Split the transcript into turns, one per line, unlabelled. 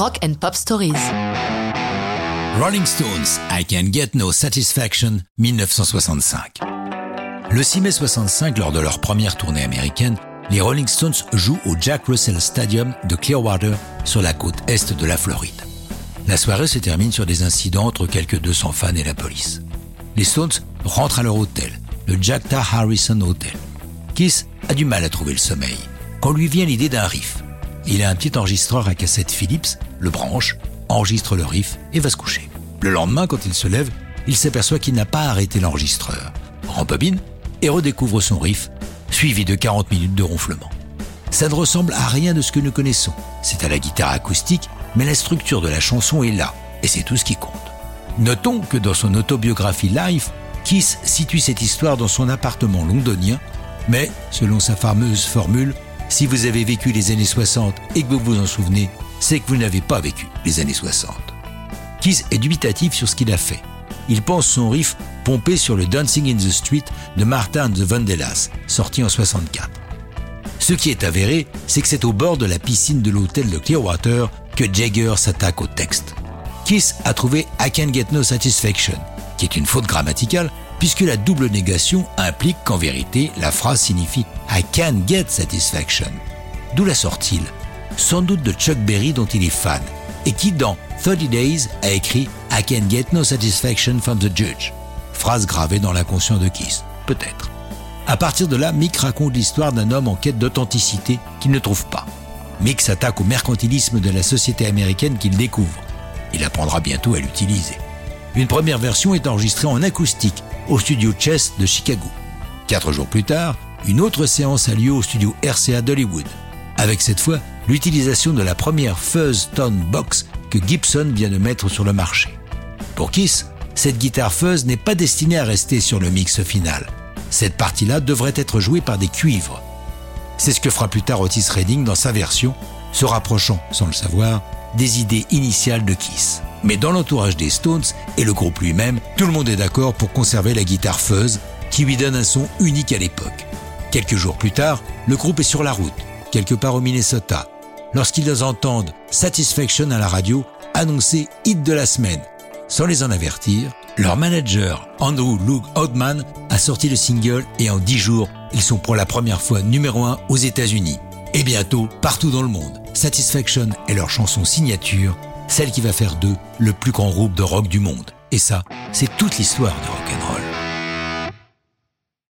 Rock and Pop Stories.
Rolling Stones, I Can Get No Satisfaction, 1965. Le 6 mai 65, lors de leur première tournée américaine, les Rolling Stones jouent au Jack Russell Stadium de Clearwater sur la côte est de la Floride. La soirée se termine sur des incidents entre quelques 200 fans et la police. Les Stones rentrent à leur hôtel, le Jack Tar Harrison Hotel. Kiss a du mal à trouver le sommeil quand lui vient l'idée d'un riff. Il a un petit enregistreur à cassette Philips, le branche, enregistre le riff et va se coucher. Le lendemain, quand il se lève, il s'aperçoit qu'il n'a pas arrêté l'enregistreur. Rembobine et redécouvre son riff, suivi de 40 minutes de ronflement. Ça ne ressemble à rien de ce que nous connaissons. C'est à la guitare acoustique, mais la structure de la chanson est là, et c'est tout ce qui compte. Notons que dans son autobiographie Life, Kiss situe cette histoire dans son appartement londonien, mais, selon sa fameuse formule, si vous avez vécu les années 60 et que vous vous en souvenez, c'est que vous n'avez pas vécu les années 60. Kiss est dubitatif sur ce qu'il a fait. Il pense son riff pompé sur le Dancing in the Street de Martin de Vandellas, sorti en 64. Ce qui est avéré, c'est que c'est au bord de la piscine de l'hôtel de Clearwater que Jagger s'attaque au texte. Kiss a trouvé I Can Get No Satisfaction, qui est une faute grammaticale puisque la double négation implique qu'en vérité, la phrase signifie I can get satisfaction. D'où la sort-il Sans doute de Chuck Berry dont il est fan, et qui dans 30 Days a écrit I can get no satisfaction from the judge. Phrase gravée dans l'inconscient de Kiss, peut-être. À partir de là, Mick raconte l'histoire d'un homme en quête d'authenticité qu'il ne trouve pas. Mick s'attaque au mercantilisme de la société américaine qu'il découvre. Il apprendra bientôt à l'utiliser. Une première version est enregistrée en acoustique au studio Chess de Chicago. Quatre jours plus tard, une autre séance a lieu au studio RCA d'Hollywood, avec cette fois l'utilisation de la première Fuzz Tone Box que Gibson vient de mettre sur le marché. Pour Kiss, cette guitare Fuzz n'est pas destinée à rester sur le mix final. Cette partie-là devrait être jouée par des cuivres. C'est ce que fera plus tard Otis Redding dans sa version, se rapprochant, sans le savoir, des idées initiales de Kiss. Mais dans l'entourage des Stones et le groupe lui-même, tout le monde est d'accord pour conserver la guitare fuzz qui lui donne un son unique à l'époque. Quelques jours plus tard, le groupe est sur la route, quelque part au Minnesota, lorsqu'ils entendent Satisfaction à la radio annoncer hit de la semaine. Sans les en avertir, leur manager, Andrew Luke Oldman, a sorti le single et en dix jours, ils sont pour la première fois numéro un aux États-Unis. Et bientôt, partout dans le monde. Satisfaction est leur chanson signature celle qui va faire d'eux le plus grand groupe de rock du monde. Et ça, c'est toute l'histoire de rock'n'roll.